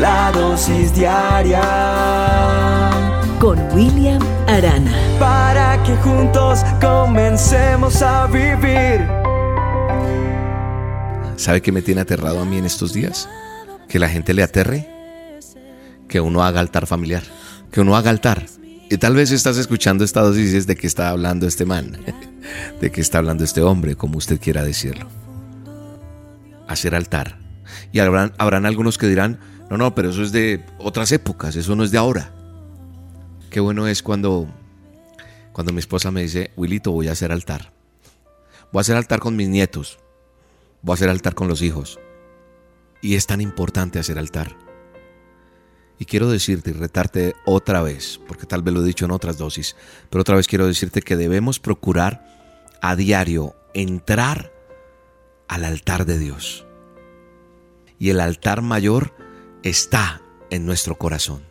la dosis diaria con William Arana. Para que juntos comencemos a vivir. ¿Sabe qué me tiene aterrado a mí en estos días? Que la gente le aterre. Que uno haga altar familiar. Que uno haga altar. Y tal vez estás escuchando esta dosis de que está hablando este man. De que está hablando este hombre, como usted quiera decirlo. Hacer altar. Y habrán, habrán algunos que dirán, no, no, pero eso es de otras épocas, eso no es de ahora. Qué bueno es cuando, cuando mi esposa me dice, Wilito, voy a hacer altar. Voy a hacer altar con mis nietos. Voy a hacer altar con los hijos. Y es tan importante hacer altar. Y quiero decirte y retarte otra vez, porque tal vez lo he dicho en otras dosis, pero otra vez quiero decirte que debemos procurar a diario entrar al altar de Dios. Y el altar mayor está en nuestro corazón.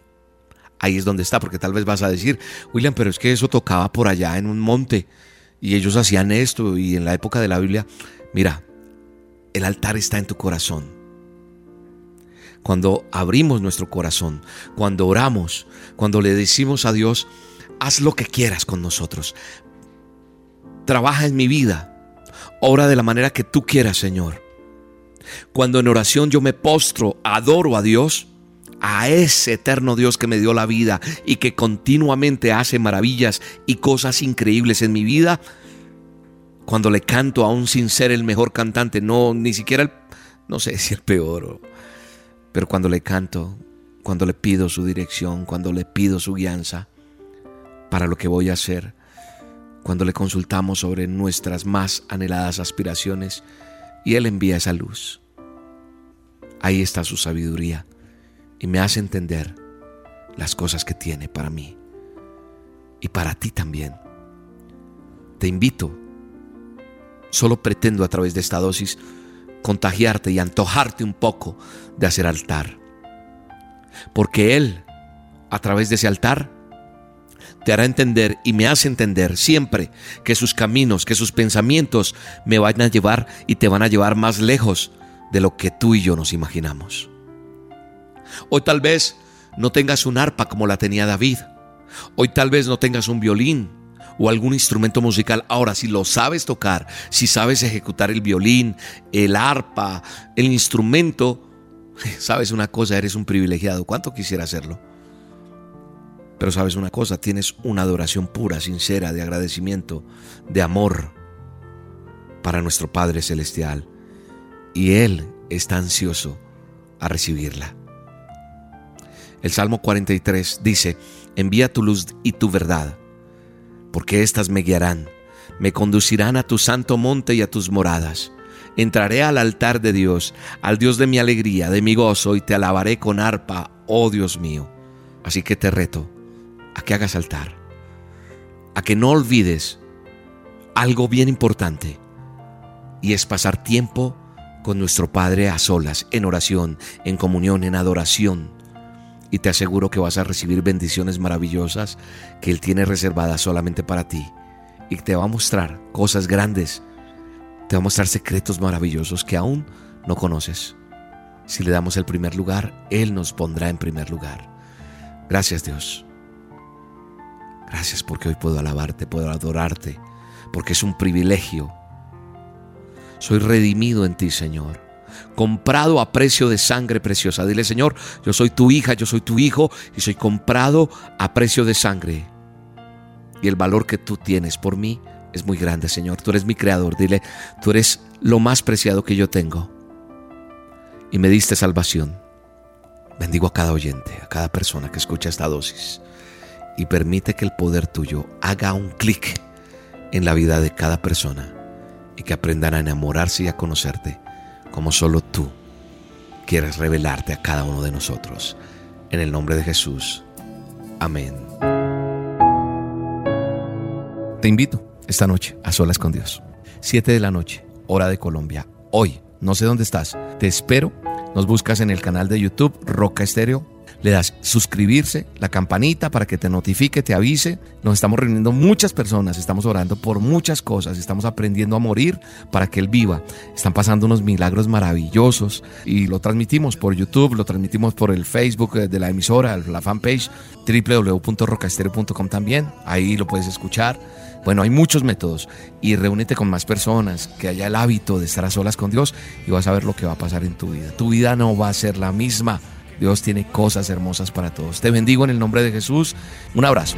Ahí es donde está, porque tal vez vas a decir, William, pero es que eso tocaba por allá en un monte y ellos hacían esto y en la época de la Biblia, mira, el altar está en tu corazón. Cuando abrimos nuestro corazón, cuando oramos, cuando le decimos a Dios, haz lo que quieras con nosotros. Trabaja en mi vida. Obra de la manera que tú quieras, Señor. Cuando en oración yo me postro, adoro a Dios, a ese eterno Dios que me dio la vida y que continuamente hace maravillas y cosas increíbles en mi vida, cuando le canto aún sin ser el mejor cantante, no, ni siquiera el, no sé si el peor, pero cuando le canto, cuando le pido su dirección, cuando le pido su guianza para lo que voy a hacer, cuando le consultamos sobre nuestras más anheladas aspiraciones, y Él envía esa luz. Ahí está su sabiduría y me hace entender las cosas que tiene para mí y para ti también. Te invito, solo pretendo a través de esta dosis contagiarte y antojarte un poco de hacer altar. Porque Él, a través de ese altar, te hará entender y me hace entender siempre que sus caminos, que sus pensamientos me van a llevar y te van a llevar más lejos de lo que tú y yo nos imaginamos. Hoy tal vez no tengas un arpa como la tenía David. Hoy tal vez no tengas un violín o algún instrumento musical. Ahora, si lo sabes tocar, si sabes ejecutar el violín, el arpa, el instrumento, sabes una cosa, eres un privilegiado. ¿Cuánto quisiera hacerlo? Pero sabes una cosa, tienes una adoración pura, sincera, de agradecimiento, de amor para nuestro Padre Celestial. Y Él está ansioso a recibirla. El Salmo 43 dice, envía tu luz y tu verdad, porque éstas me guiarán, me conducirán a tu santo monte y a tus moradas. Entraré al altar de Dios, al Dios de mi alegría, de mi gozo, y te alabaré con arpa, oh Dios mío. Así que te reto a que hagas altar, a que no olvides algo bien importante, y es pasar tiempo con nuestro Padre a solas, en oración, en comunión, en adoración. Y te aseguro que vas a recibir bendiciones maravillosas que Él tiene reservadas solamente para ti. Y te va a mostrar cosas grandes, te va a mostrar secretos maravillosos que aún no conoces. Si le damos el primer lugar, Él nos pondrá en primer lugar. Gracias Dios. Gracias porque hoy puedo alabarte, puedo adorarte, porque es un privilegio. Soy redimido en ti, Señor. Comprado a precio de sangre preciosa. Dile, Señor, yo soy tu hija, yo soy tu hijo y soy comprado a precio de sangre. Y el valor que tú tienes por mí es muy grande, Señor. Tú eres mi creador. Dile, tú eres lo más preciado que yo tengo. Y me diste salvación. Bendigo a cada oyente, a cada persona que escucha esta dosis y permite que el poder tuyo haga un clic en la vida de cada persona y que aprendan a enamorarse y a conocerte como solo tú quieres revelarte a cada uno de nosotros. En el nombre de Jesús. Amén. Te invito esta noche a solas con Dios. Siete de la noche, hora de Colombia. Hoy, no sé dónde estás. Te espero. Nos buscas en el canal de YouTube Roca Estéreo le das suscribirse, la campanita para que te notifique, te avise. Nos estamos reuniendo muchas personas, estamos orando por muchas cosas, estamos aprendiendo a morir para que Él viva. Están pasando unos milagros maravillosos y lo transmitimos por YouTube, lo transmitimos por el Facebook de la emisora, la fanpage www.rocastereo.com también. Ahí lo puedes escuchar. Bueno, hay muchos métodos y reúnete con más personas, que haya el hábito de estar a solas con Dios y vas a ver lo que va a pasar en tu vida. Tu vida no va a ser la misma. Dios tiene cosas hermosas para todos. Te bendigo en el nombre de Jesús. Un abrazo.